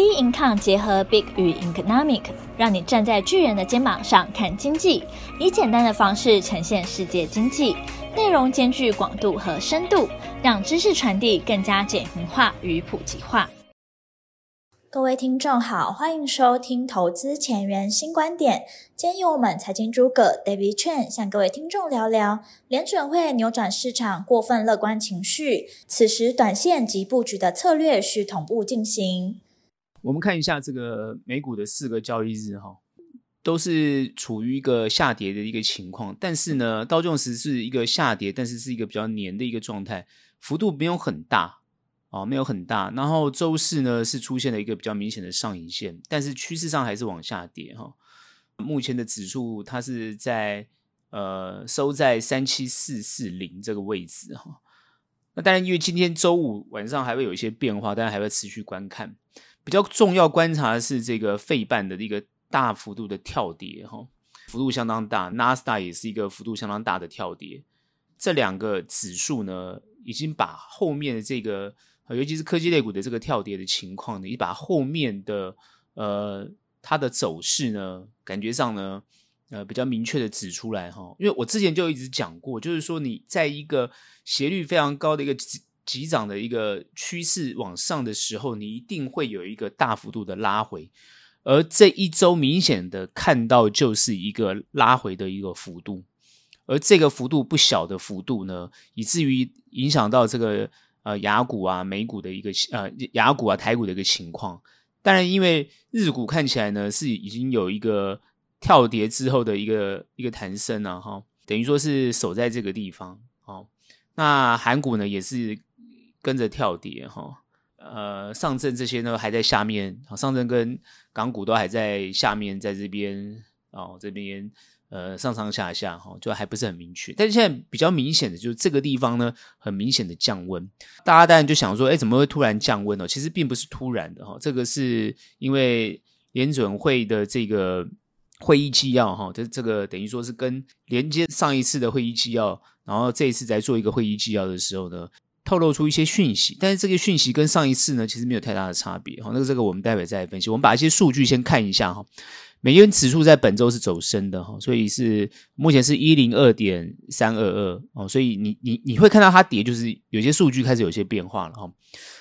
B Income 结合 Big 与 Economic，让你站在巨人的肩膀上看经济，以简单的方式呈现世界经济，内容兼具广度和深度，让知识传递更加简明化与普及化。各位听众好，欢迎收听投资前沿新观点。今天由我们财经诸葛 David Chen 向各位听众聊聊联准会扭转市场过分乐观情绪，此时短线及布局的策略需同步进行。我们看一下这个美股的四个交易日哈，都是处于一个下跌的一个情况。但是呢，道琼斯是一个下跌，但是是一个比较黏的一个状态，幅度没有很大哦，没有很大。然后周四呢是出现了一个比较明显的上影线，但是趋势上还是往下跌哈。目前的指数它是在呃收在三七四四零这个位置哈。那当然，因为今天周五晚上还会有一些变化，当然还会持续观看。比较重要观察的是这个费半的一个大幅度的跳跌，哈，幅度相当大。纳斯达也是一个幅度相当大的跳跌。这两个指数呢，已经把后面的这个，尤其是科技类股的这个跳跌的情况呢，已经把后面的呃它的走势呢，感觉上呢，呃比较明确的指出来，哈。因为我之前就一直讲过，就是说你在一个斜率非常高的一个。急涨的一个趋势往上的时候，你一定会有一个大幅度的拉回，而这一周明显的看到就是一个拉回的一个幅度，而这个幅度不小的幅度呢，以至于影响到这个呃亚股啊、美股的一个呃亚股啊、台股的一个情况。当然，因为日股看起来呢是已经有一个跳跌之后的一个一个弹升了哈，等于说是守在这个地方。哦，那韩股呢也是。跟着跳跌哈，呃，上证这些呢还在下面，上证跟港股都还在下面，在这边哦，这边呃上上下下哈，就还不是很明确。但是现在比较明显的就是这个地方呢，很明显的降温。大家当然就想说，哎，怎么会突然降温呢？其实并不是突然的哈，这个是因为联准会的这个会议纪要哈，这这个等于说是跟连接上一次的会议纪要，然后这一次在做一个会议纪要的时候呢。透露出一些讯息，但是这个讯息跟上一次呢，其实没有太大的差别哈。那个这个我们待会再来分析。我们把一些数据先看一下哈。美元指数在本周是走升的哈，所以是目前是一零二点三二二哦。所以你你你会看到它跌，就是有些数据开始有些变化了哈。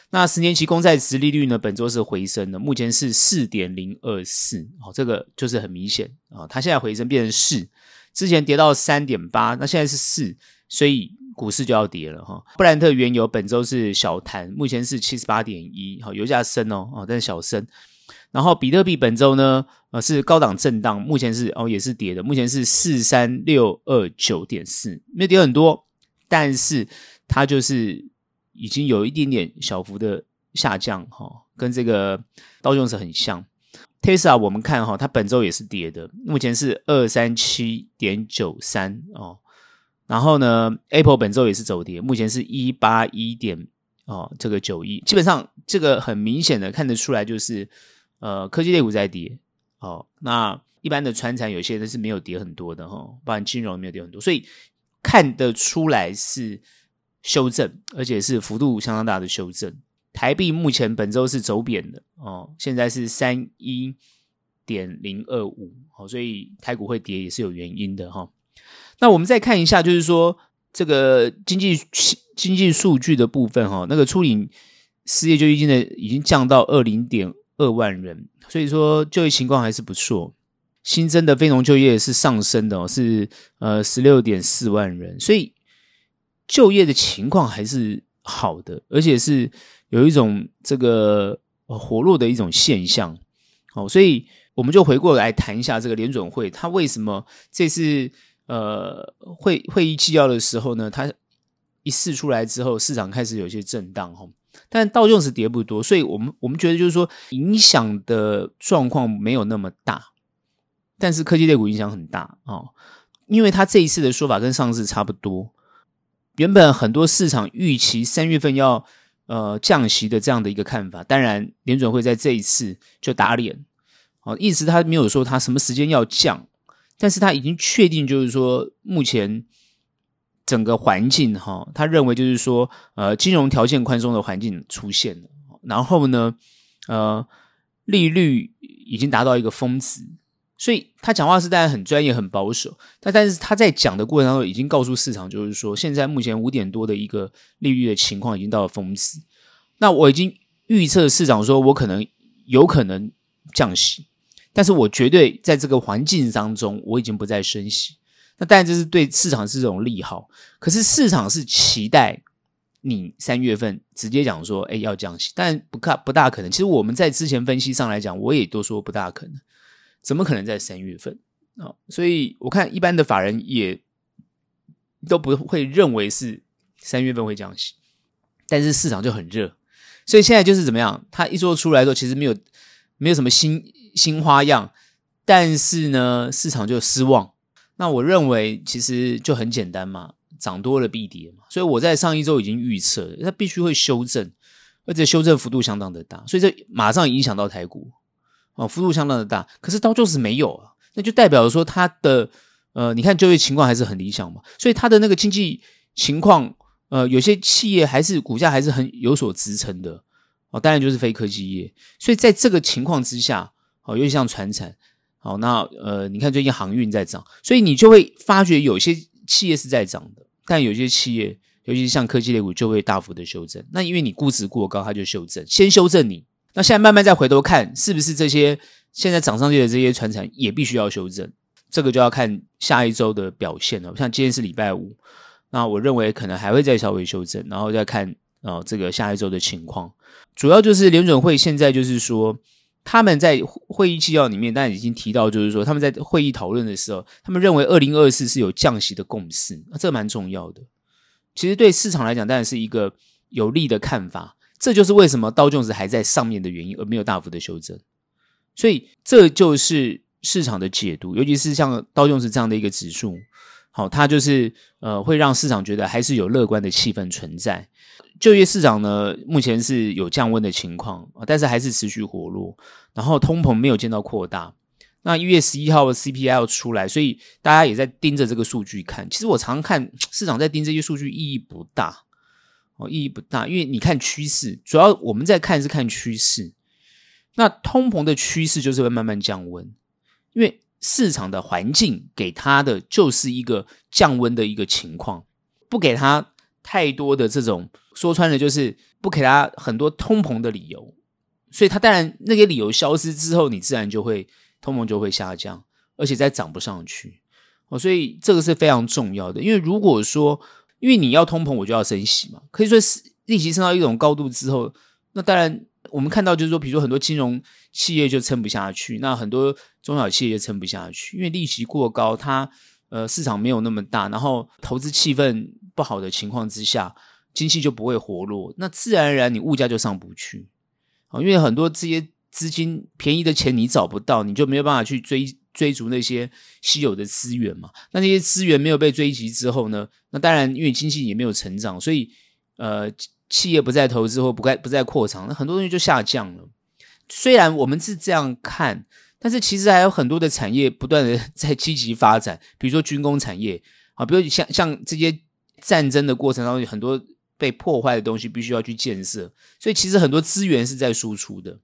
那十年期公债殖利率呢，本周是回升的，目前是四点零二四哦，这个就是很明显啊。它现在回升变成四，之前跌到三点八，那现在是四，所以。股市就要跌了哈，布兰特原油本周是小弹，目前是七十八点一，好，油价升哦，哦，但是小升。然后比特币本周呢，呃，是高档震荡，目前是哦也是跌的，目前是四三六二九点四，没跌很多，但是它就是已经有一点点小幅的下降哈，跟这个刀琼斯很像。Tesla 我们看哈，它本周也是跌的，目前是二三七点九三哦。然后呢，Apple 本周也是走跌，目前是一八一点哦，这个九一，基本上这个很明显的看得出来，就是呃科技类股在跌哦。那一般的传产有些人是没有跌很多的哈、哦，包含金融没有跌很多，所以看得出来是修正，而且是幅度相当大的修正。台币目前本周是走贬的哦，现在是三一点零二五，好，所以台股会跌也是有原因的哈。哦那我们再看一下，就是说这个经济经济数据的部分哈，那个初领失业救济金的已经降到二零点二万人，所以说就业情况还是不错。新增的非农就业是上升的哦，是呃十六点四万人，所以就业的情况还是好的，而且是有一种这个活络的一种现象。好，所以我们就回过来谈一下这个联准会，它为什么这次。呃，会会议纪要的时候呢，它一释出来之后，市场开始有些震荡哈。但道琼斯跌不多，所以我们我们觉得就是说影响的状况没有那么大，但是科技类股影响很大哦，因为它这一次的说法跟上次差不多。原本很多市场预期三月份要呃降息的这样的一个看法，当然联准会在这一次就打脸哦，意思他没有说他什么时间要降。但是他已经确定，就是说，目前整个环境哈，他认为就是说，呃，金融条件宽松的环境出现了。然后呢，呃，利率已经达到一个峰值，所以他讲话是当然很专业、很保守，但但是他在讲的过程当中已经告诉市场，就是说现在目前五点多的一个利率的情况已经到了峰值。那我已经预测市场说我可能有可能降息，但是我绝对在这个环境当中我已经不再升息。那当然这是对市场是这种利好，可是市场是期待。你三月份直接讲说，哎，要降息，但不大不大可能。其实我们在之前分析上来讲，我也都说不大可能，怎么可能在三月份啊、所以我看一般的法人也都不会认为是三月份会降息，但是市场就很热，所以现在就是怎么样？他一说出来之后，其实没有没有什么新新花样，但是呢，市场就失望。那我认为其实就很简单嘛。涨多了必跌嘛，所以我在上一周已经预测，它必须会修正，而且修正幅度相当的大，所以这马上影响到台股哦，幅度相当的大。可是到就是没有啊，那就代表说它的呃，你看就业情况还是很理想嘛，所以它的那个经济情况呃，有些企业还是股价还是很有所支撑的哦，当然就是非科技业。所以在这个情况之下，哦，尤其像船产，好，那呃，你看最近航运在涨，所以你就会发觉有些企业是在涨的。但有些企业，尤其是像科技类股，就会大幅的修正。那因为你估值过高，它就修正，先修正你。那现在慢慢再回头看，是不是这些现在涨上去的这些船产也必须要修正？这个就要看下一周的表现了。像今天是礼拜五，那我认为可能还会再稍微修正，然后再看、呃、这个下一周的情况。主要就是联准会现在就是说。他们在会议纪要里面，当然已经提到，就是说他们在会议讨论的时候，他们认为二零二四是有降息的共识，那这蛮重要的。其实对市场来讲，当然是一个有利的看法。这就是为什么道琼斯还在上面的原因，而没有大幅的修正。所以这就是市场的解读，尤其是像道琼斯这样的一个指数，好，它就是呃会让市场觉得还是有乐观的气氛存在。就业市场呢，目前是有降温的情况啊，但是还是持续活络。然后通膨没有见到扩大。那一月十一号的 CPI 要出来，所以大家也在盯着这个数据看。其实我常看 市场在盯这些数据意义不大哦，意义不大，因为你看趋势，主要我们在看是看趋势。那通膨的趋势就是会慢慢降温，因为市场的环境给它的就是一个降温的一个情况，不给它太多的这种。说穿了就是不给他很多通膨的理由，所以他当然那些理由消失之后，你自然就会通膨就会下降，而且再涨不上去哦。所以这个是非常重要的，因为如果说因为你要通膨，我就要升息嘛，可以说是利息升到一种高度之后，那当然我们看到就是说，比如说很多金融企业就撑不下去，那很多中小企业就撑不下去，因为利息过高，它呃市场没有那么大，然后投资气氛不好的情况之下。经济就不会活络，那自然而然你物价就上不去啊，因为很多这些资金便宜的钱你找不到，你就没有办法去追追逐那些稀有的资源嘛。那那些资源没有被追及之后呢，那当然因为经济也没有成长，所以呃企业不再投资或不再不再扩张，那很多东西就下降了。虽然我们是这样看，但是其实还有很多的产业不断的 在积极发展，比如说军工产业啊，比如像像这些战争的过程当中很多。被破坏的东西必须要去建设，所以其实很多资源是在输出的。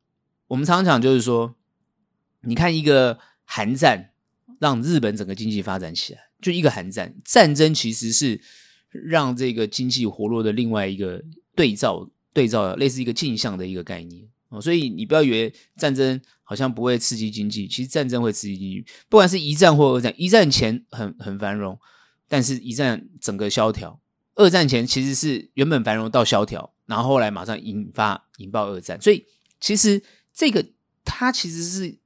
我们常常讲就是说，你看一个寒战让日本整个经济发展起来，就一个寒战，战争其实是让这个经济活络的另外一个对照，对照类似一个镜像的一个概念哦。所以你不要以为战争好像不会刺激经济，其实战争会刺激经济。不管是一战或二战，一战前很很繁荣，但是一战整个萧条。二战前其实是原本繁荣到萧条，然后后来马上引发引爆二战，所以其实这个它其实是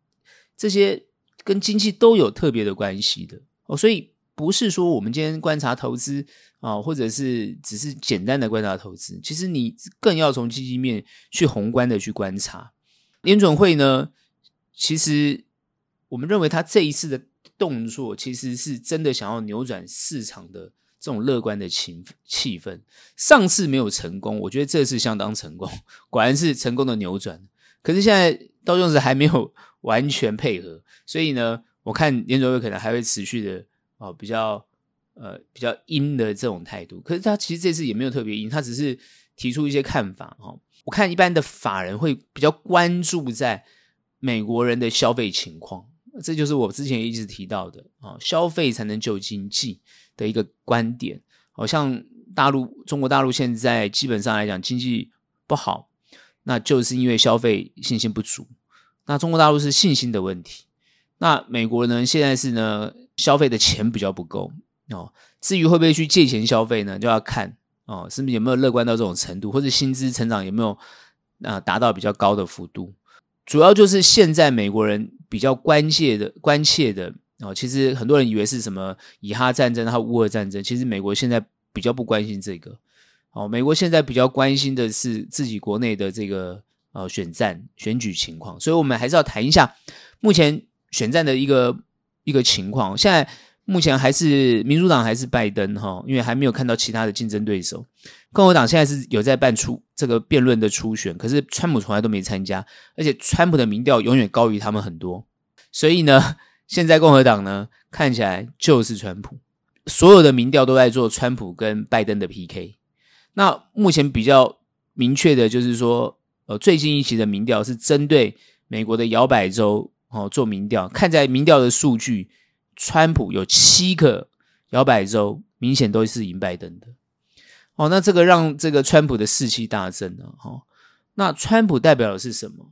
这些跟经济都有特别的关系的哦，所以不是说我们今天观察投资啊、或者是只是简单的观察投资，其实你更要从积极面去宏观的去观察。联准会呢，其实我们认为他这一次的动作，其实是真的想要扭转市场的。这种乐观的情气氛，上次没有成功，我觉得这次相当成功，果然是成功的扭转。可是现在道琼斯还没有完全配合，所以呢，我看联准会可能还会持续的哦，比较呃比较鹰的这种态度。可是他其实这次也没有特别鹰，他只是提出一些看法哦。我看一般的法人会比较关注在美国人的消费情况，这就是我之前一直提到的啊，消费才能救经济的一个观点。好像大陆中国大陆现在基本上来讲经济不好，那就是因为消费信心不足。那中国大陆是信心的问题，那美国呢现在是呢消费的钱比较不够哦。至于会不会去借钱消费呢，就要看哦，是不是有没有乐观到这种程度，或者薪资成长有没有啊达到比较高的幅度。主要就是现在美国人比较关切的、关切的哦，其实很多人以为是什么以哈战争和乌俄战争，其实美国现在比较不关心这个哦。美国现在比较关心的是自己国内的这个呃选战选举情况，所以我们还是要谈一下目前选战的一个一个情况。现在目前还是民主党还是拜登哈，因为还没有看到其他的竞争对手。共和党现在是有在办出这个辩论的初选，可是川普从来都没参加，而且川普的民调永远高于他们很多，所以呢，现在共和党呢看起来就是川普，所有的民调都在做川普跟拜登的 PK。那目前比较明确的就是说，呃，最近一期的民调是针对美国的摇摆州哦做民调，看在民调的数据，川普有七个摇摆州明显都是赢拜登的。哦，那这个让这个川普的士气大增了。哈，那川普代表的是什么？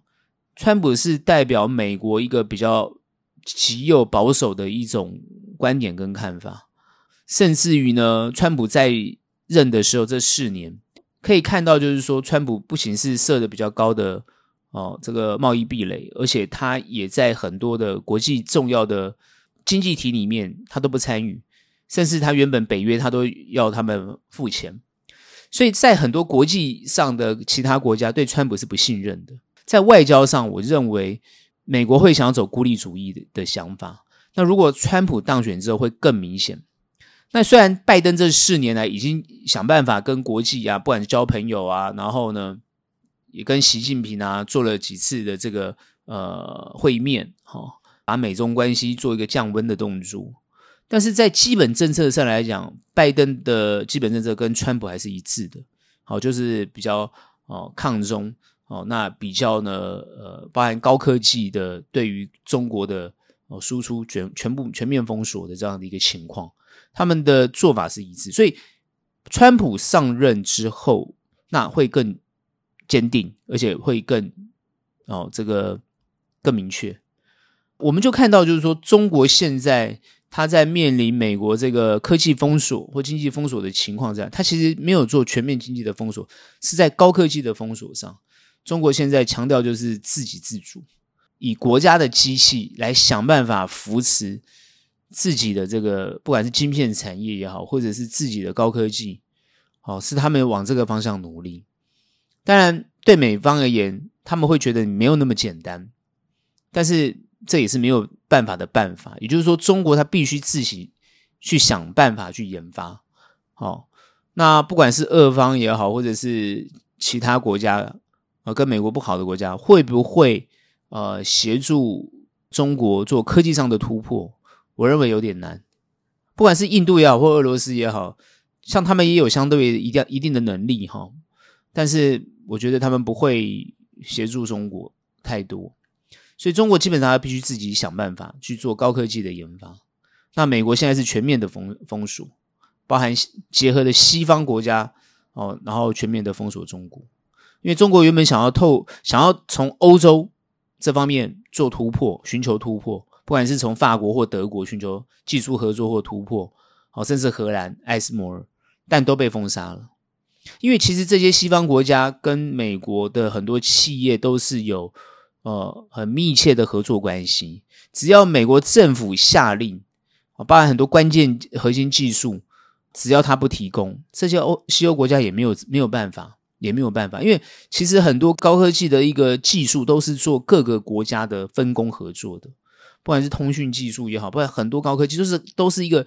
川普是代表美国一个比较极右保守的一种观点跟看法，甚至于呢，川普在任的时候这四年可以看到，就是说，川普不仅是设的比较高的哦这个贸易壁垒，而且他也在很多的国际重要的经济体里面他都不参与，甚至他原本北约他都要他们付钱。所以在很多国际上的其他国家对川普是不信任的，在外交上，我认为美国会想要走孤立主义的的想法。那如果川普当选之后会更明显。那虽然拜登这四年来已经想办法跟国际啊，不管是交朋友啊，然后呢也跟习近平啊做了几次的这个呃会面，哈、哦，把美中关系做一个降温的动作。但是在基本政策上来讲，拜登的基本政策跟川普还是一致的，好，就是比较哦抗中哦，那比较呢呃，包含高科技的对于中国的哦输出全全部全面封锁的这样的一个情况，他们的做法是一致，所以川普上任之后，那会更坚定，而且会更哦这个更明确。我们就看到，就是说中国现在。他在面临美国这个科技封锁或经济封锁的情况下，他其实没有做全面经济的封锁，是在高科技的封锁上。中国现在强调就是自给自足，以国家的机器来想办法扶持自己的这个，不管是晶片产业也好，或者是自己的高科技，好，是他们往这个方向努力。当然，对美方而言，他们会觉得没有那么简单，但是。这也是没有办法的办法，也就是说，中国它必须自己去想办法去研发。好，那不管是俄方也好，或者是其他国家，呃，跟美国不好的国家，会不会呃协助中国做科技上的突破？我认为有点难。不管是印度也好，或俄罗斯也好，像他们也有相对一定一定的能力哈，但是我觉得他们不会协助中国太多。所以中国基本上要必须自己想办法去做高科技的研发。那美国现在是全面的封封锁，包含结合的西方国家哦，然后全面的封锁中国。因为中国原本想要透想要从欧洲这方面做突破，寻求突破，不管是从法国或德国寻求技术合作或突破，哦，甚至荷兰艾斯摩尔，但都被封杀了。因为其实这些西方国家跟美国的很多企业都是有。呃，很密切的合作关系。只要美国政府下令，啊，包含很多关键核心技术，只要他不提供，这些欧西欧国家也没有没有办法，也没有办法。因为其实很多高科技的一个技术都是做各个国家的分工合作的，不管是通讯技术也好，不然很多高科技都是都是一个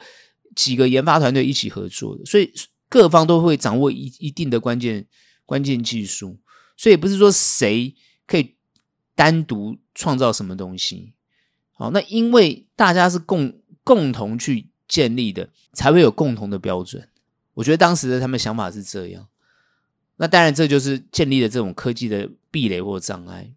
几个研发团队一起合作的，所以各方都会掌握一一定的关键关键技术，所以不是说谁可以。单独创造什么东西？好，那因为大家是共共同去建立的，才会有共同的标准。我觉得当时的他们想法是这样。那当然，这就是建立了这种科技的壁垒或障碍。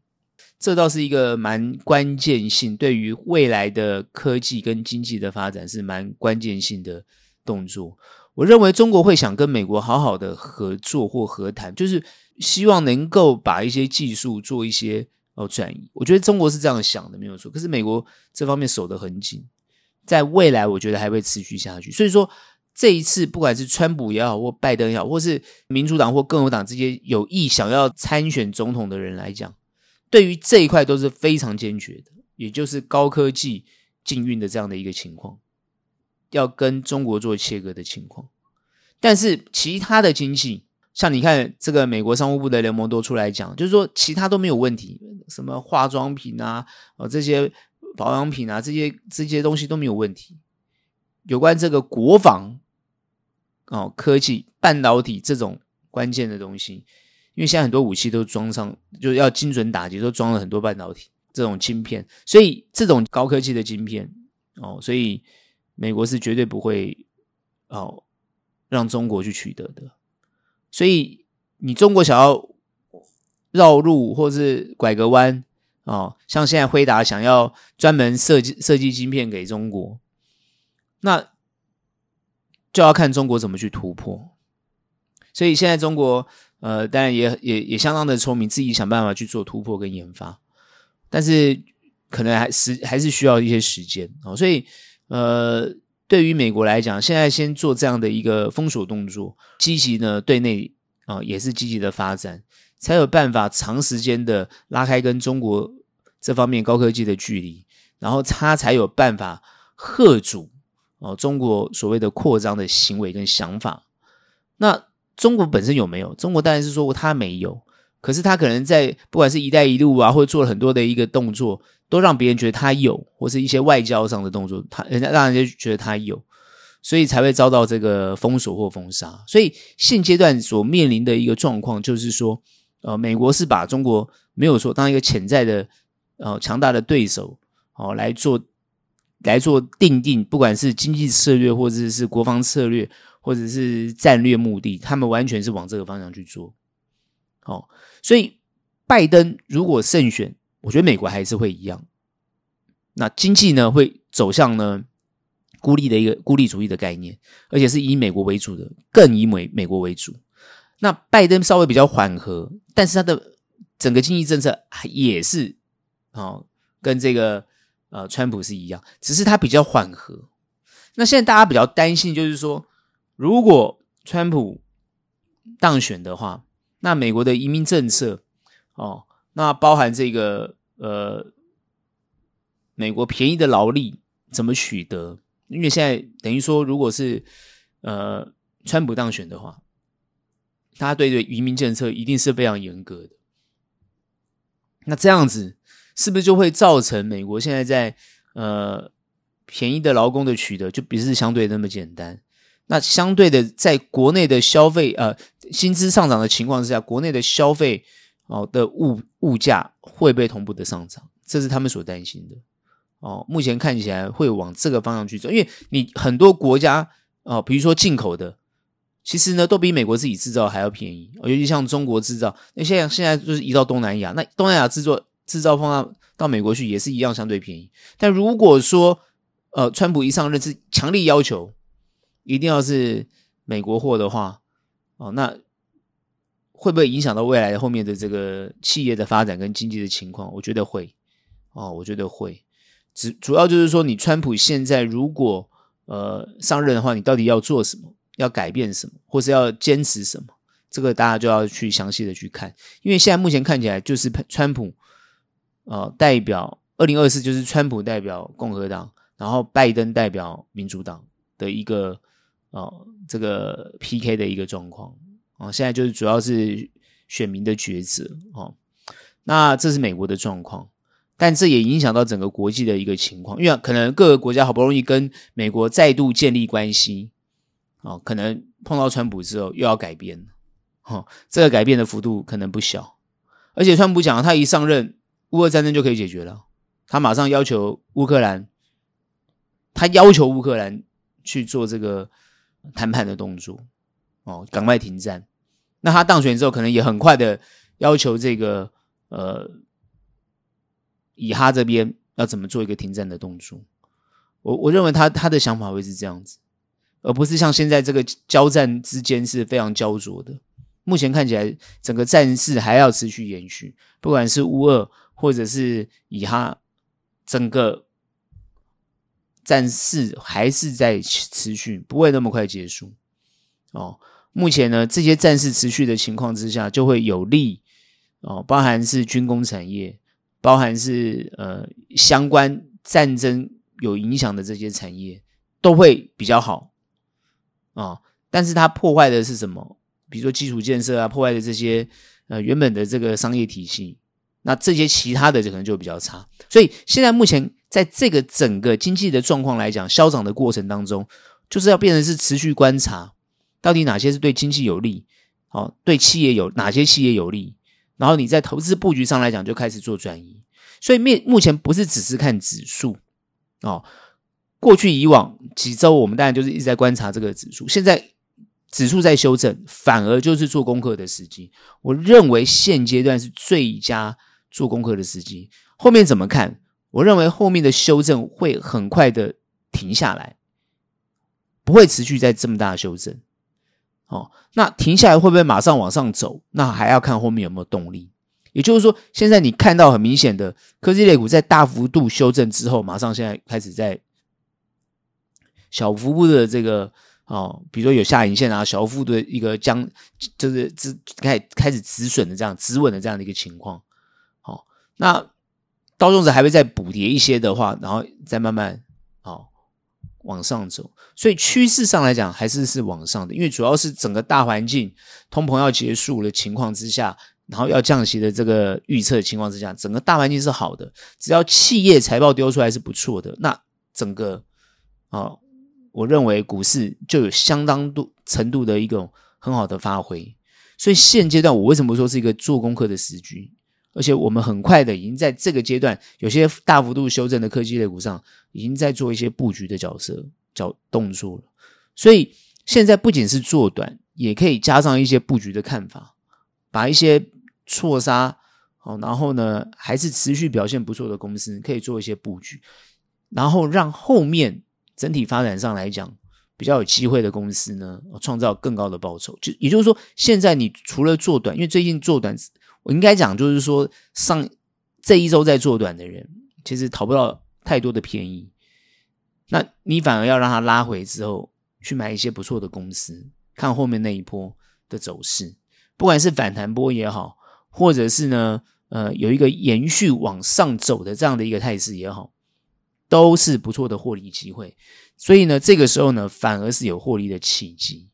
这倒是一个蛮关键性，对于未来的科技跟经济的发展是蛮关键性的动作。我认为中国会想跟美国好好的合作或和谈，就是希望能够把一些技术做一些哦转移。我觉得中国是这样想的，没有错。可是美国这方面守得很紧，在未来我觉得还会持续下去。所以说这一次，不管是川普也好，或拜登也好，或是民主党或共和党这些有意想要参选总统的人来讲。对于这一块都是非常坚决的，也就是高科技禁运的这样的一个情况，要跟中国做切割的情况。但是其他的经济，像你看这个美国商务部的联盟多出来讲，就是说其他都没有问题，什么化妆品啊、哦这些保养品啊，这些这些东西都没有问题。有关这个国防哦、科技、半导体这种关键的东西。因为现在很多武器都装上，就要精准打击，都装了很多半导体这种晶片，所以这种高科技的晶片哦，所以美国是绝对不会哦让中国去取得的。所以你中国想要绕路或是拐个弯哦，像现在辉达想要专门设计设计晶片给中国，那就要看中国怎么去突破。所以现在中国。呃，当然也也也相当的聪明，自己想办法去做突破跟研发，但是可能还是还是需要一些时间哦。所以，呃，对于美国来讲，现在先做这样的一个封锁动作，积极呢对内啊、也是积极的发展，才有办法长时间的拉开跟中国这方面高科技的距离，然后他才有办法吓阻哦、中国所谓的扩张的行为跟想法。那。中国本身有没有？中国当然是说他没有，可是他可能在不管是一带一路啊，或者做了很多的一个动作，都让别人觉得他有，或是一些外交上的动作，他人家让人家觉得他有，所以才会遭到这个封锁或封杀。所以现阶段所面临的一个状况就是说，呃，美国是把中国没有说当一个潜在的呃强大的对手哦、来做来做定定，不管是经济策略或者是国防策略。或者是战略目的，他们完全是往这个方向去做。哦，所以拜登如果胜选，我觉得美国还是会一样。那经济呢，会走向呢孤立的一个孤立主义的概念，而且是以美国为主的，更以美美国为主。那拜登稍微比较缓和，但是他的整个经济政策也是哦，跟这个呃川普是一样，只是他比较缓和。那现在大家比较担心，就是说。如果川普当选的话，那美国的移民政策哦，那包含这个呃，美国便宜的劳力怎么取得？因为现在等于说，如果是呃川普当选的话，他对对移民政策一定是非常严格的。那这样子是不是就会造成美国现在在呃便宜的劳工的取得就不是相对那么简单？那相对的，在国内的消费，呃，薪资上涨的情况之下，国内的消费哦的物物价会被同步的上涨？这是他们所担心的。哦，目前看起来会往这个方向去走，因为你很多国家哦，比如说进口的，其实呢都比美国自己制造还要便宜。尤其像中国制造，那现在现在就是移到东南亚，那东南亚制作制造放到到美国去也是一样相对便宜。但如果说呃，川普一上任是强力要求。一定要是美国货的话，哦，那会不会影响到未来后面的这个企业的发展跟经济的情况？我觉得会，哦，我觉得会。主主要就是说，你川普现在如果呃上任的话，你到底要做什么？要改变什么？或是要坚持什么？这个大家就要去详细的去看。因为现在目前看起来就是川普，呃，代表二零二四就是川普代表共和党，然后拜登代表民主党的一个。哦，这个 PK 的一个状况哦，现在就是主要是选民的抉择哦。那这是美国的状况，但这也影响到整个国际的一个情况，因为可能各个国家好不容易跟美国再度建立关系，哦，可能碰到川普之后又要改变，哦，这个改变的幅度可能不小。而且川普讲，他一上任，乌俄战争就可以解决了，他马上要求乌克兰，他要求乌克兰去做这个。谈判的动作，哦，赶快停战。那他当选之后，可能也很快的要求这个呃以哈这边要怎么做一个停战的动作。我我认为他他的想法会是这样子，而不是像现在这个交战之间是非常焦灼的。目前看起来，整个战事还要持续延续，不管是乌俄或者是以哈，整个战事还是在持续，不会那么快结束。哦，目前呢，这些战事持续的情况之下，就会有利哦，包含是军工产业，包含是呃相关战争有影响的这些产业，都会比较好啊、哦。但是它破坏的是什么？比如说基础建设啊，破坏的这些呃原本的这个商业体系，那这些其他的就可能就比较差。所以现在目前在这个整个经济的状况来讲，消长的过程当中，就是要变成是持续观察，到底哪些是对经济有利，哦、对企业有哪些企业有利，然后你在投资布局上来讲就开始做转移。所以面目前不是只是看指数哦，过去以往几周我们当然就是一直在观察这个指数，现在。指数在修正，反而就是做功课的时机。我认为现阶段是最佳做功课的时机。后面怎么看？我认为后面的修正会很快的停下来，不会持续在这么大修正。哦，那停下来会不会马上往上走？那还要看后面有没有动力。也就是说，现在你看到很明显的科技类股在大幅度修正之后，马上现在开始在小幅度的这个。哦，比如说有下影线啊，小幅度的一个将就是止开开始止损的这样止稳的这样的一个情况。好、哦，那道琼斯还会再补跌一些的话，然后再慢慢、往上走。所以趋势上来讲还是是往上的，因为主要是整个大环境通膨要结束的情况之下，然后要降息的这个预测情况之下，整个大环境是好的。只要企业财报丢出来是不错的，那整个啊。我认为股市就有相当度程度的一个很好的发挥，所以现阶段我为什么说是一个做功课的时机？而且我们很快的已经在这个阶段，有些大幅度修正的科技类股上，已经在做一些布局的角色、角动作了。所以现在不仅是做短，也可以加上一些布局的看法，把一些错杀好，然后呢还是持续表现不错的公司，可以做一些布局，然后让后面。整体发展上来讲，比较有机会的公司呢，创造更高的报酬。就也就是说，现在你除了做短，因为最近做短，我应该讲就是说，上这一周在做短的人，其实讨不到太多的便宜。那你反而要让它拉回之后，去买一些不错的公司，看后面那一波的走势，不管是反弹波也好，或者是呢，呃，有一个延续往上走的这样的一个态势也好。都是不错的获利机会，所以呢，这个时候呢，反而是有获利的契机。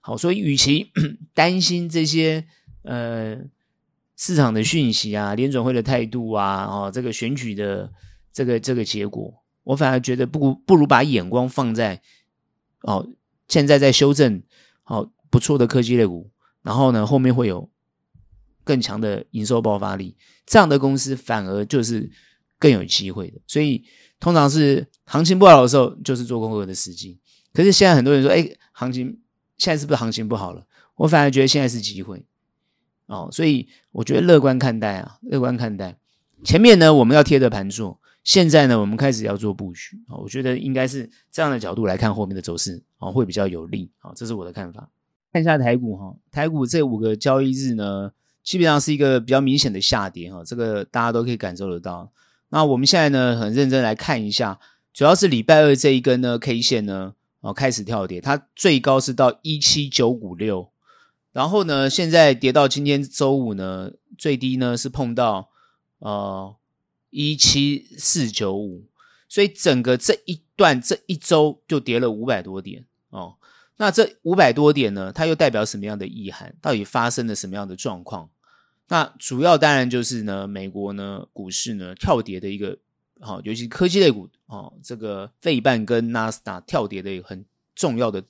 好，所以与其 担心这些呃市场的讯息啊、联准会的态度啊、哦这个选举的这个这个结果，我反而觉得不不如把眼光放在哦现在在修正、哦、不错的科技类股，然后呢后面会有更强的营收爆发力，这样的公司反而就是更有机会的，所以。通常是行情不好的时候，就是做功课的时机。可是现在很多人说：“哎，行情现在是不是行情不好了？”我反而觉得现在是机会哦，所以我觉得乐观看待啊，乐观看待。前面呢，我们要贴着盘做；现在呢，我们开始要做布局啊。我觉得应该是这样的角度来看后面的走势啊，会比较有利啊。这是我的看法。看一下台股哈，台股这五个交易日呢，基本上是一个比较明显的下跌哈，这个大家都可以感受得到。那我们现在呢，很认真来看一下，主要是礼拜二这一根呢 K 线呢，哦开始跳跌，它最高是到一七九五六，然后呢，现在跌到今天周五呢，最低呢是碰到呃一七四九五，所以整个这一段这一周就跌了五百多点哦。那这五百多点呢，它又代表什么样的意涵？到底发生了什么样的状况？那主要当然就是呢，美国呢股市呢跳跌的一个，好，尤其科技类股哦，这个费半跟纳斯达跳跌的一个很重要的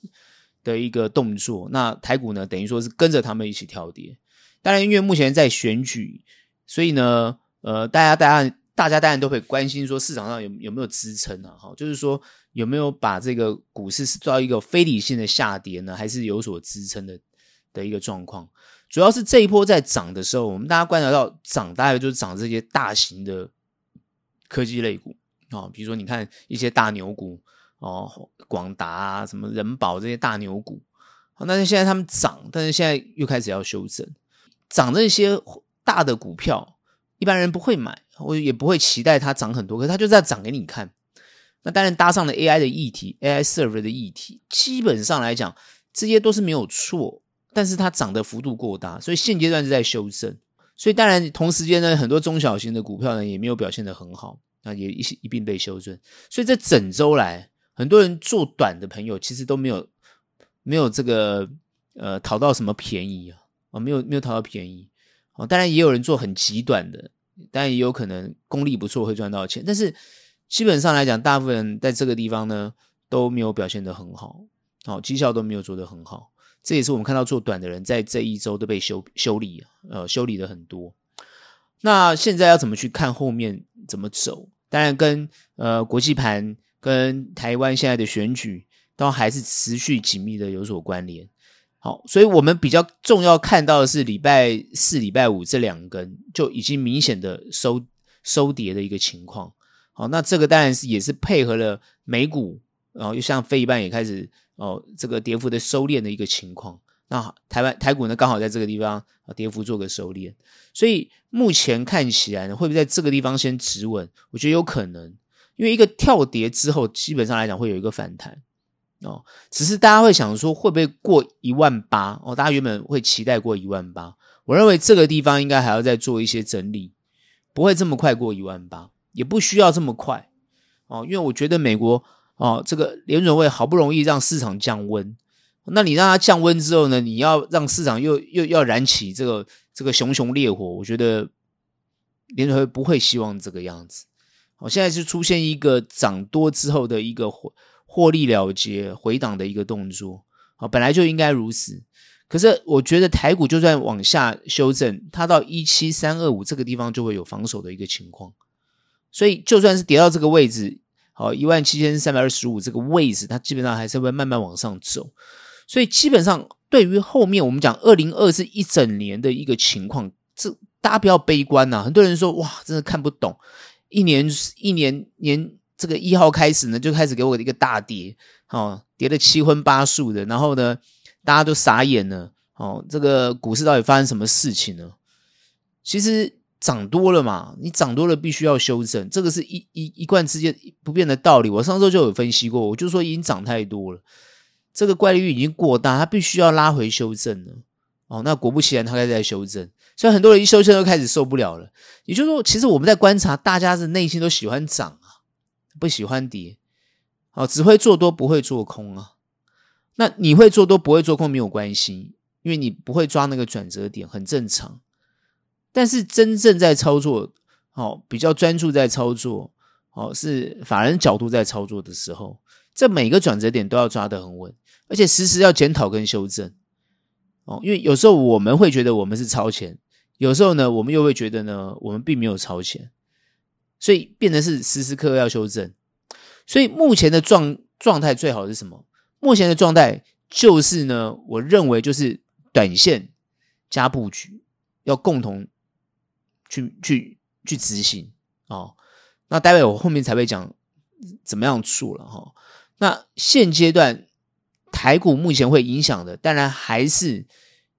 的一个动作。那台股呢，等于说是跟着他们一起跳跌。当然，因为目前在选举，所以呢，呃，大家大家大家当然都会关心说市场上有有没有支撑啊？哈，就是说有没有把这个股市是到一个非理性的下跌呢，还是有所支撑的的一个状况？主要是这一波在涨的时候，我们大家观察到涨，大概就是涨这些大型的科技类股啊、比如说你看一些大牛股哦，广达啊，什么人保这些大牛股，好、哦，那现在他们涨，但是现在又开始要修正，涨这些大的股票，一般人不会买，我也不会期待它涨很多，可是它就在涨给你看。那当然搭上了 AI 的议题，AI server 的议题，基本上来讲，这些都是没有错，但是它涨的幅度过大，所以现阶段是在修正。所以当然同时间呢，很多中小型的股票呢也没有表现得很好，那也一一并被修正。所以这整周来，很多人做短的朋友其实都没有没有这个呃讨到什么便宜啊，啊没有没有讨到便宜。哦，当然也有人做很极短的，当然也有可能功力不错会赚到钱，但是。基本上来讲，大部分人在这个地方呢都没有表现得很好，哦绩效都没有做得很好。这也是我们看到做短的人在这一周都被修修理，呃，修理的很多。那现在要怎么去看后面怎么走？当然跟呃国际盘跟台湾现在的选举都还是持续紧密的有所关联。好，所以我们比较重要看到的是礼拜四、礼拜五这两根就已经明显的收收跌的一个情况。好，那这个当然是也是配合了美股，然后又像费半也开始哦，这个跌幅的收敛的一个情况。那台湾台股呢，刚好在这个地方啊，跌幅做个收敛。所以目前看起来呢，会不会在这个地方先止稳？我觉得有可能，因为一个跳跌之后，基本上来讲会有一个反弹哦。只是大家会想说，会不会过一万八？哦，大家原本会期待过一万八。我认为这个地方应该还要再做一些整理，不会这么快过一万八。也不需要这么快哦，因为我觉得美国哦，这个联准会好不容易让市场降温，那你让它降温之后呢，你要让市场又又要燃起这个这个熊熊烈火，我觉得联准会不会希望这个样子。哦，现在是出现一个涨多之后的一个获获利了结回档的一个动作，啊，本来就应该如此。可是我觉得台股就算往下修正，它到一七三二五这个地方就会有防守的一个情况。所以，就算是跌到这个位置，好一万七千三百二十五这个位置，它基本上还是会慢慢往上走。所以，基本上对于后面我们讲二零二四一整年的一个情况，这大家不要悲观呐。很多人说哇，真的看不懂，一年一年年这个一号开始呢，就开始给我一个大跌，哦，跌得七荤八素的，然后呢，大家都傻眼了，哦，这个股市到底发生什么事情呢？其实。涨多了嘛，你涨多了必须要修正，这个是一一一贯之间不变的道理。我上周就有分析过，我就说已经涨太多了，这个怪率已经过大，它必须要拉回修正了。哦，那果不其然，它开始在修正，所以很多人一修正就开始受不了了。也就是说，其实我们在观察，大家的内心都喜欢涨啊，不喜欢跌。哦，只会做多不会做空啊。那你会做多不会做空没有关系，因为你不会抓那个转折点，很正常。但是真正在操作，哦，比较专注在操作，哦，是法人角度在操作的时候，这每个转折点都要抓得很稳，而且时时要检讨跟修正，哦，因为有时候我们会觉得我们是超前，有时候呢，我们又会觉得呢，我们并没有超前，所以变成是时时刻刻要修正。所以目前的状状态最好是什么？目前的状态就是呢，我认为就是短线加布局，要共同。去去去执行哦，那待会我后面才会讲怎么样做了哈。那现阶段台股目前会影响的，当然还是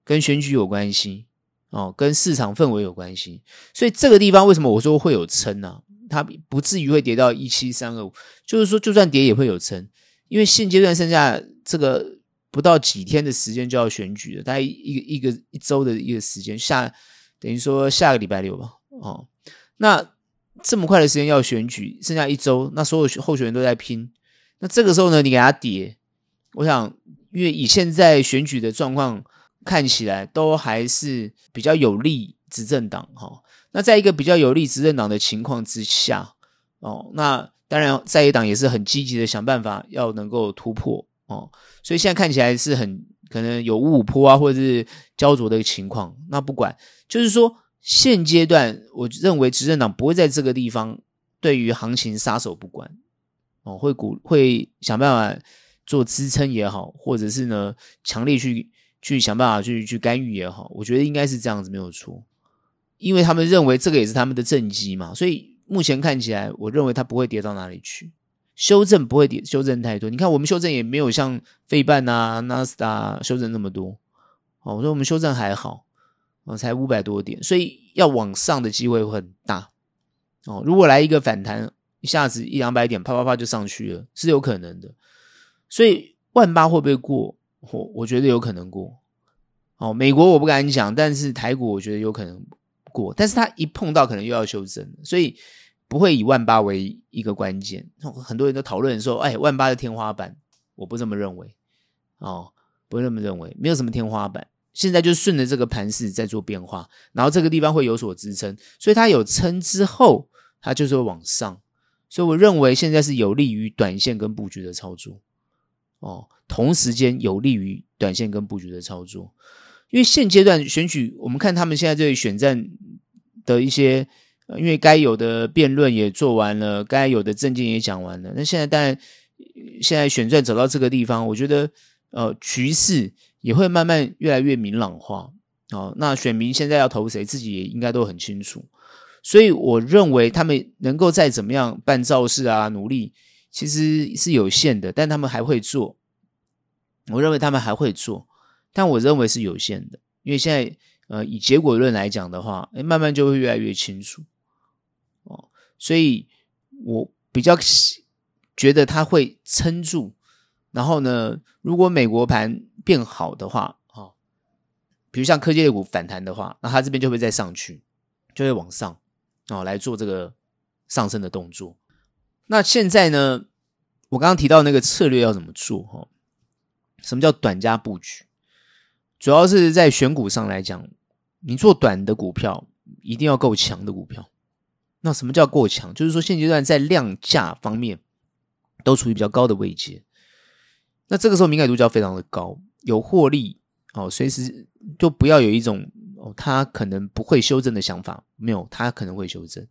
跟选举有关系哦，跟市场氛围有关系。所以这个地方为什么我说会有撑呢？它不至于会跌到一七三二五，就是说就算跌也会有撑，因为现阶段剩下这个不到几天的时间就要选举了，大概一个一个一周的一个时间下。等于说下个礼拜六吧，哦，那这么快的时间要选举，剩下一周，那所有候选人都在拼，那这个时候呢，你给他跌，我想，因为以现在选举的状况看起来，都还是比较有利执政党，哈、哦，那在一个比较有利执政党的情况之下，哦，那当然在野党也是很积极的想办法要能够突破，哦，所以现在看起来是很。可能有五五波啊，或者是焦灼的情况。那不管，就是说现阶段，我认为执政党不会在这个地方对于行情撒手不管哦，会鼓会想办法做支撑也好，或者是呢强力去去想办法去去干预也好，我觉得应该是这样子没有错，因为他们认为这个也是他们的政绩嘛，所以目前看起来，我认为它不会跌到哪里去，修正不会跌，修正太多。你看我们修正也没有像费半啊、纳斯达修正那么多。哦，我说我们修正还好，哦，才五百多点，所以要往上的机会会很大。哦，如果来一个反弹，一下子一两百点，啪啪啪就上去了，是有可能的。所以万八会不会过？我我觉得有可能过。哦，美国我不敢讲，但是台股我觉得有可能过。但是它一碰到，可能又要修正，所以不会以万八为一个关键。很多人都讨论说，哎，万八的天花板，我不这么认为。哦。不这么认为，没有什么天花板，现在就顺着这个盘势在做变化，然后这个地方会有所支撑，所以它有撑之后，它就是会往上，所以我认为现在是有利于短线跟布局的操作，哦，同时间有利于短线跟布局的操作，因为现阶段选举，我们看他们现在这里选战的一些，因为该有的辩论也做完了，该有的政见也讲完了，那现在当然，现在选战走到这个地方，我觉得。呃，局势也会慢慢越来越明朗化哦。那选民现在要投谁，自己也应该都很清楚。所以我认为他们能够再怎么样办造势啊，努力其实是有限的，但他们还会做。我认为他们还会做，但我认为是有限的，因为现在呃以结果论来讲的话，诶，慢慢就会越来越清楚哦。所以我比较觉得他会撑住。然后呢，如果美国盘变好的话，哦，比如像科技类股反弹的话，那它这边就会再上去，就会往上哦来做这个上升的动作。那现在呢，我刚刚提到那个策略要怎么做？哈，什么叫短加布局？主要是在选股上来讲，你做短的股票一定要够强的股票。那什么叫够强？就是说现阶段在量价方面都处于比较高的位阶。那这个时候敏感度就要非常的高，有获利哦，随时就不要有一种哦，它可能不会修正的想法，没有，它可能会修正，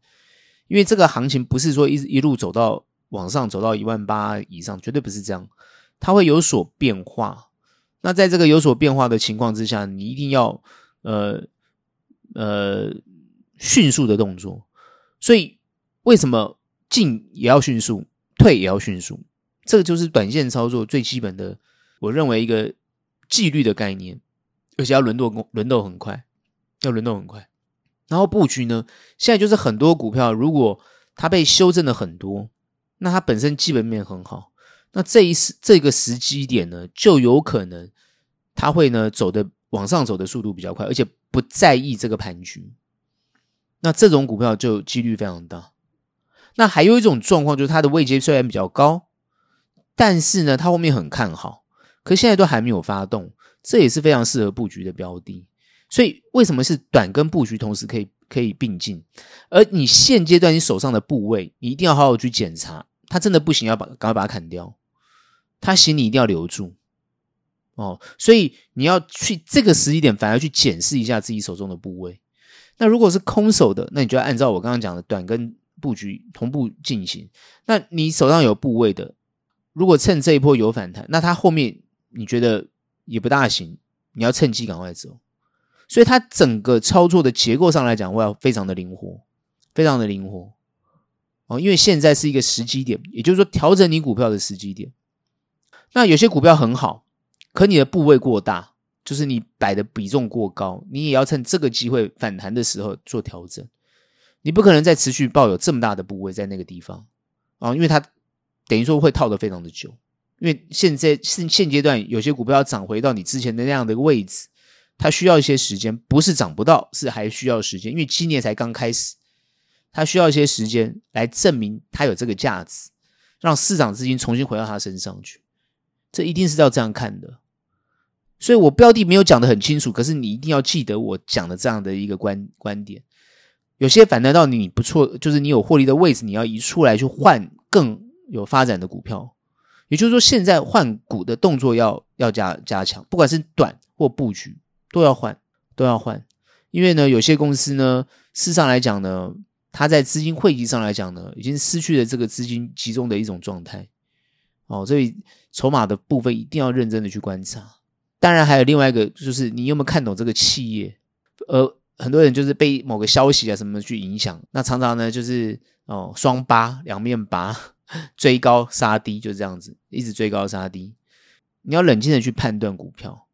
因为这个行情不是说一一路走到往上走到一万八以上，绝对不是这样，它会有所变化。那在这个有所变化的情况之下，你一定要呃呃迅速的动作。所以为什么进也要迅速，退也要迅速？这个就是短线操作最基本的，我认为一个纪律的概念，而且要轮动轮动很快，要轮动很快。然后布局呢，现在就是很多股票，如果它被修正了很多，那它本身基本面很好，那这一时这个时机点呢，就有可能它会呢走的往上走的速度比较快，而且不在意这个盘局。那这种股票就几率非常大。那还有一种状况就是它的位阶虽然比较高。但是呢，它后面很看好，可现在都还没有发动，这也是非常适合布局的标的。所以为什么是短跟布局同时可以可以并进？而你现阶段你手上的部位，你一定要好好去检查，它真的不行，要把赶快把它砍掉。它行，你一定要留住哦。所以你要去这个时机点，反而去检视一下自己手中的部位。那如果是空手的，那你就要按照我刚刚讲的短跟布局同步进行。那你手上有部位的。如果趁这一波有反弹，那它后面你觉得也不大行，你要趁机赶快走。所以它整个操作的结构上来讲，我要非常的灵活，非常的灵活哦。因为现在是一个时机点，也就是说调整你股票的时机点。那有些股票很好，可你的部位过大，就是你摆的比重过高，你也要趁这个机会反弹的时候做调整。你不可能再持续抱有这么大的部位在那个地方啊，因为它。等于说会套得非常的久，因为现在现现阶段有些股票要涨回到你之前的那样的一个位置，它需要一些时间，不是涨不到，是还需要时间，因为今年才刚开始，它需要一些时间来证明它有这个价值，让市场资金重新回到它身上去，这一定是要这样看的。所以我标的没有讲的很清楚，可是你一定要记得我讲的这样的一个观观点。有些反弹到你不错，就是你有获利的位置，你要移出来去换更。有发展的股票，也就是说，现在换股的动作要要加加强，不管是短或布局，都要换，都要换。因为呢，有些公司呢，事上来讲呢，它在资金汇集上来讲呢，已经失去了这个资金集中的一种状态。哦，所以筹码的部分一定要认真的去观察。当然，还有另外一个，就是你有没有看懂这个企业？呃，很多人就是被某个消息啊什么去影响，那常常呢，就是。哦，双八两面八，追高杀低，就这样子，一直追高杀低。你要冷静的去判断股票，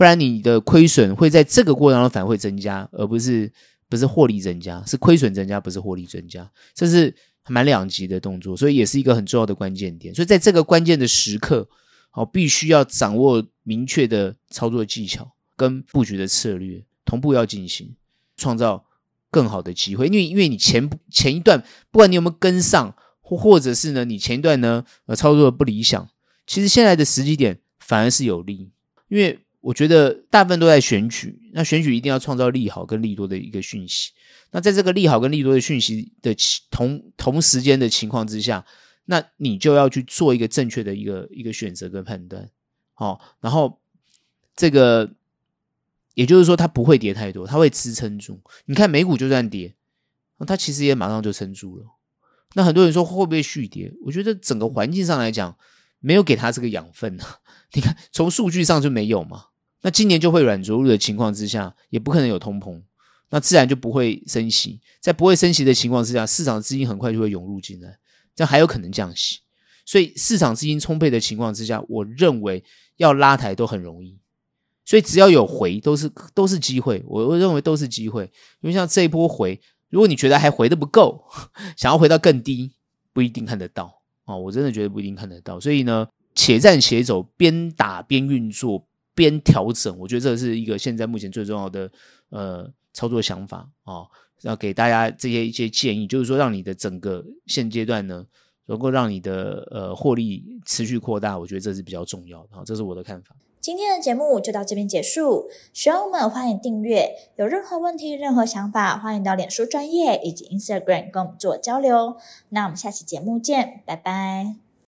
不然你的亏损会在这个过程当中反会增加，而不是不是获利增加，是亏损增加，不是获利增加，这是蛮两极的动作，所以也是一个很重要的关键点。所以在这个关键的时刻，好，必须要掌握明确的操作技巧跟布局的策略，同步要进行，创造更好的机会。因为因为你前前一段不管你有没有跟上，或或者是呢，你前一段呢呃操作的不理想，其实现在的时机点。反而是有利，因为我觉得大部分都在选举，那选举一定要创造利好跟利多的一个讯息。那在这个利好跟利多的讯息的同同时间的情况之下，那你就要去做一个正确的一个一个选择跟判断。好，然后这个也就是说，它不会跌太多，它会支撑住。你看美股就算跌，它其实也马上就撑住了。那很多人说会不会续跌？我觉得整个环境上来讲，没有给它这个养分啊。你看，从数据上就没有嘛。那今年就会软着陆的情况之下，也不可能有通膨，那自然就不会升息。在不会升息的情况之下，市场资金很快就会涌入进来，这样还有可能降息。所以市场资金充沛的情况之下，我认为要拉抬都很容易。所以只要有回，都是都是机会。我我认为都是机会，因为像这一波回，如果你觉得还回得不够，想要回到更低，不一定看得到啊。我真的觉得不一定看得到。所以呢。且战且走，边打边运作，边调整，我觉得这是一个现在目前最重要的呃操作想法啊、要给大家这些一些建议，就是说让你的整个现阶段呢，能够让你的呃获利持续扩大，我觉得这是比较重要的。好，这是我的看法。今天的节目就到这边结束，喜欢我们欢迎订阅，有任何问题、任何想法，欢迎到脸书专业以及 Instagram 跟我们做交流。那我们下期节目见，拜拜。